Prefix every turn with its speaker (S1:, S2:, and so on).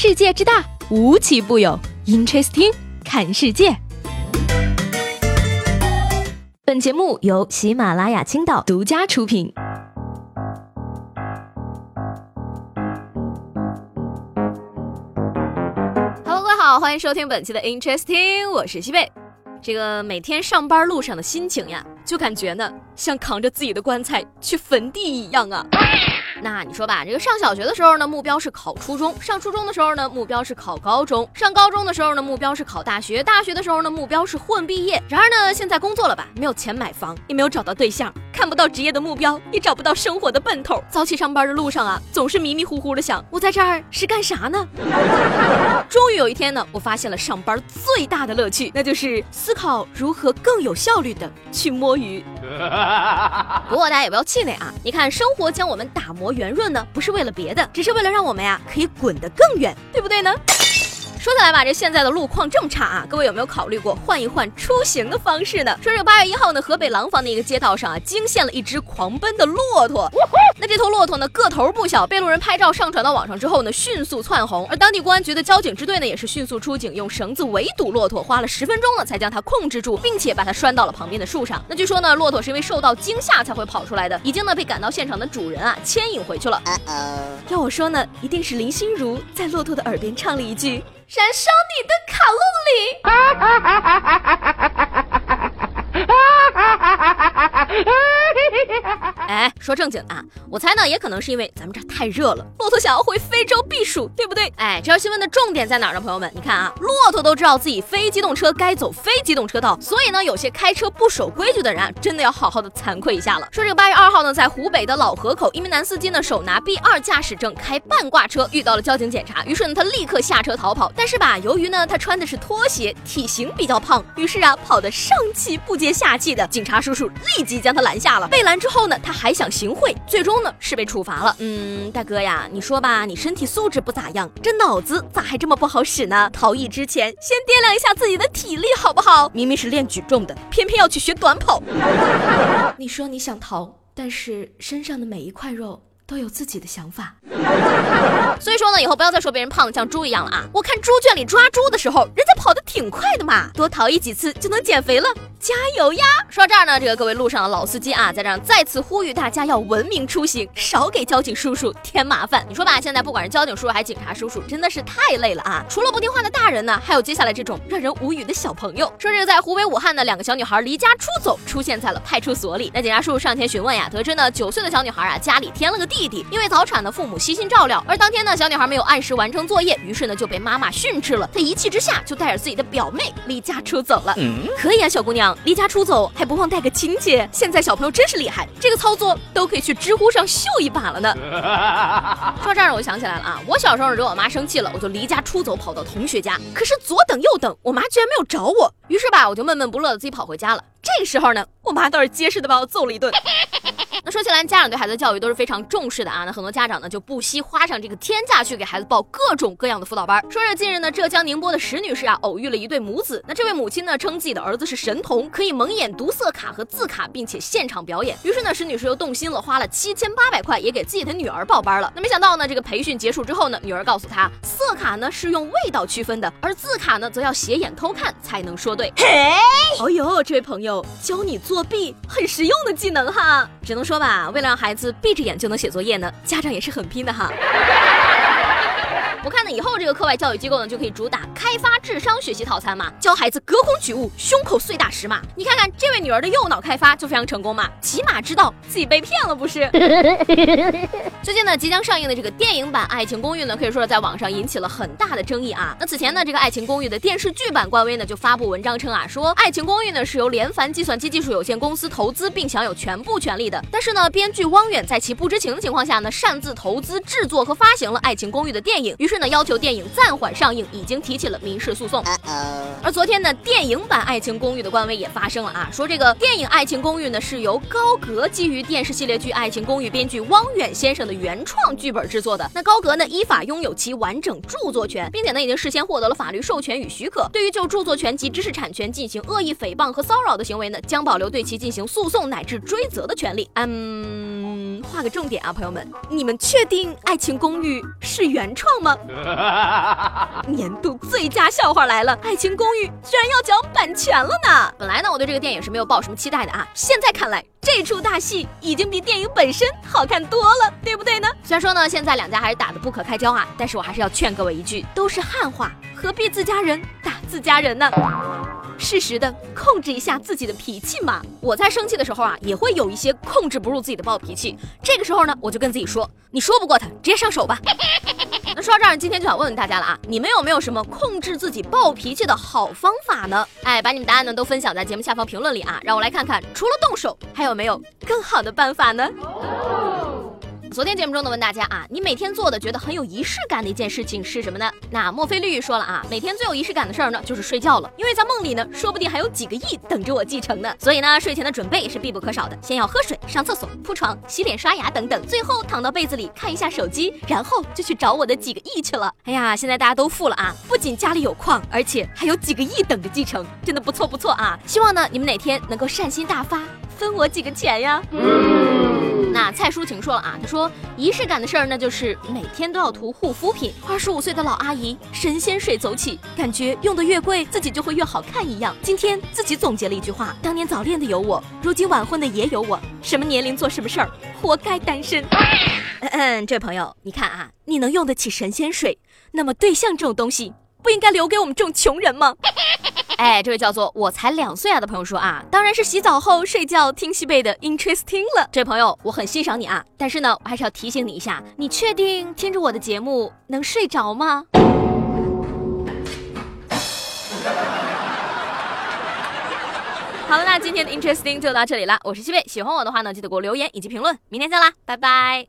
S1: 世界之大，无奇不有。Interesting，看世界。本节目由喜马拉雅青岛独家出品。Hello，各位好，欢迎收听本期的 Interesting，我是西贝。这个每天上班路上的心情呀，就感觉呢像扛着自己的棺材去坟地一样啊。那你说吧，这个上小学的时候呢，目标是考初中；上初中的时候呢，目标是考高中；上高中的时候呢，目标是考大学；大学的时候呢，目标是混毕业。然而呢，现在工作了吧，没有钱买房，也没有找到对象，看不到职业的目标，也找不到生活的奔头。早起上班的路上啊，总是迷迷糊糊的想，我在这儿是干啥呢？终于有一天呢，我发现了上班最大的乐趣，那就是思考如何更有效率的去摸鱼。不过大家也不要气馁啊，你看，生活将我们打磨。圆润呢，不是为了别的，只是为了让我们呀可以滚得更远，对不对呢？说起来吧，这现在的路况这么差啊，各位有没有考虑过换一换出行的方式呢？说这个八月一号呢，河北廊坊的一个街道上啊，惊现了一只狂奔的骆驼。那这头骆驼呢，个头不小，被路人拍照上传到网上之后呢，迅速窜红。而当地公安局的交警支队呢，也是迅速出警，用绳子围堵骆驼，花了十分钟呢，才将它控制住，并且把它拴到了旁边的树上。那据说呢，骆驼是因为受到惊吓才会跑出来的，已经呢被赶到现场的主人啊牵引回去了。要我说呢，一定是林心如在骆驼的耳边唱了一句。燃烧你的卡路里。哎，说正经的啊，我猜呢，也可能是因为咱们这太热了，骆驼想要回非洲避暑，对不对？哎，这条新闻的重点在哪儿呢？朋友们，你看啊，骆驼都知道自己非机动车该走非机动车道，所以呢，有些开车不守规矩的人啊，真的要好好的惭愧一下了。说这个八月二号呢，在湖北的老河口，一名男司机呢手拿 B 二驾驶证开半挂车，遇到了交警检查，于是呢他立刻下车逃跑。但是吧，由于呢他穿的是拖鞋，体型比较胖，于是啊跑得上气不接下气的，警察说叔叔立即将他拦下了。被拦之后呢，他。还想行贿，最终呢是被处罚了。嗯，大哥呀，你说吧，你身体素质不咋样，这脑子咋还这么不好使呢？逃逸之前先掂量一下自己的体力好不好？明明是练举重的，偏偏要去学短跑。你说你想逃，但是身上的每一块肉。都有自己的想法，所以说呢，以后不要再说别人胖的像猪一样了啊！我看猪圈里抓猪的时候，人家跑得挺快的嘛，多逃逸几次就能减肥了，加油呀！说到这儿呢，这个各位路上的老司机啊，在这儿再次呼吁大家要文明出行，少给交警叔叔添麻烦。你说吧，现在不管是交警叔叔还是警察叔叔，真的是太累了啊！除了不听话的大人呢，还有接下来这种让人无语的小朋友。说这个在湖北武汉的两个小女孩离家出走，出现在了派出所里。那警察叔叔上前询问呀，得知呢九岁的小女孩啊家里添了个地。弟弟因为早产的父母悉心照料，而当天呢，小女孩没有按时完成作业，于是呢就被妈妈训斥了。她一气之下就带着自己的表妹离家出走了。可以啊，小姑娘离家出走还不忘带个亲戚，现在小朋友真是厉害，这个操作都可以去知乎上秀一把了呢。说这儿我想起来了啊，我小时候惹我妈生气了，我就离家出走跑到同学家，可是左等右等，我妈居然没有找我，于是吧我就闷闷不乐的自己跑回家了。这个时候呢，我妈倒是结实的把我揍了一顿。那说起来，家长对孩子教育都是非常重视的啊。那很多家长呢就不惜花上这个天价去给孩子报各种各样的辅导班。说是近日呢，浙江宁波的石女士啊偶遇了一对母子。那这位母亲呢称自己的儿子是神童，可以蒙眼读色卡和字卡，并且现场表演。于是呢，石女士又动心了，花了七千八百块也给自己的女儿报班了。那没想到呢，这个培训结束之后呢，女儿告诉她，色卡呢是用味道区分的，而字卡呢则要斜眼偷看才能说对。嘿，哦呦，这位朋友教你作弊，很实用的技能哈。只能说吧，为了让孩子闭着眼就能写作业呢，家长也是很拼的哈。我看呢，以后这个课外教育机构呢，就可以主打开发智商学习套餐嘛，教孩子隔空取物、胸口碎大石嘛。你看看这位女儿的右脑开发就非常成功嘛，起码知道自己被骗了不是？最近呢，即将上映的这个电影版《爱情公寓》呢，可以说是在网上引起了很大的争议啊。那此前呢，这个《爱情公寓》的电视剧版官微呢就发布文章称啊，说《爱情公寓》呢是由联凡计算机技术有限公司投资并享有全部权利的，但是呢，编剧汪远在其不知情的情况下呢，擅自投资制作和发行了《爱情公寓》的电影。于是呢，要求电影暂缓上映，已经提起了民事诉讼。而昨天呢，电影版《爱情公寓》的官微也发声了啊，说这个电影《爱情公寓》呢是由高格基于电视系列剧《爱情公寓》编剧汪远先生的原创剧本制作的。那高格呢依法拥有其完整著作权，并且呢已经事先获得了法律授权与许可。对于就著作权及知识产权进行恶意诽谤和骚扰的行为呢，将保留对其进行诉讼乃至追责的权利。嗯。嗯，画个重点啊，朋友们，你们确定《爱情公寓》是原创吗？年度最佳笑话来了，《爱情公寓》居然要讲版权了呢！本来呢，我对这个电影是没有抱什么期待的啊，现在看来。这出大戏已经比电影本身好看多了，对不对呢？虽然说呢，现在两家还是打得不可开交啊，但是我还是要劝各位一句：都是汉化，何必自家人打自家人呢？适时的控制一下自己的脾气嘛。我在生气的时候啊，也会有一些控制不住自己的暴脾气。这个时候呢，我就跟自己说：你说不过他，直接上手吧。说到这儿，今天就想问问大家了啊，你们有没有什么控制自己暴脾气的好方法呢？哎，把你们答案呢都分享在节目下方评论里啊，让我来看看，除了动手，还有没有更好的办法呢？昨天节目中呢，问大家啊，你每天做的觉得很有仪式感的一件事情是什么呢？那墨菲绿玉说了啊，每天最有仪式感的事儿呢，就是睡觉了，因为在梦里呢，说不定还有几个亿等着我继承呢。所以呢，睡前的准备也是必不可少的，先要喝水、上厕所、铺床、洗脸、刷牙等等，最后躺到被子里看一下手机，然后就去找我的几个亿去了。哎呀，现在大家都富了啊，不仅家里有矿，而且还有几个亿等着继承，真的不错不错啊！希望呢，你们哪天能够善心大发，分我几个钱呀。那蔡淑晴说了啊，她说仪式感的事儿，那就是每天都要涂护肤品。二十五岁的老阿姨，神仙水走起，感觉用的越贵，自己就会越好看一样。今天自己总结了一句话：当年早恋的有我，如今晚婚的也有我。什么年龄做什么事儿，活该单身。嗯嗯，这位朋友，你看啊，你能用得起神仙水，那么对象这种东西，不应该留给我们这种穷人吗？哎，这位叫做我才两岁啊的朋友说啊，当然是洗澡后睡觉听西贝的 interesting 了。这位朋友，我很欣赏你啊，但是呢，我还是要提醒你一下，你确定听着我的节目能睡着吗？好了，那今天的 interesting 就到这里了。我是西贝，喜欢我的话呢，记得给我留言以及评论。明天见啦，拜拜。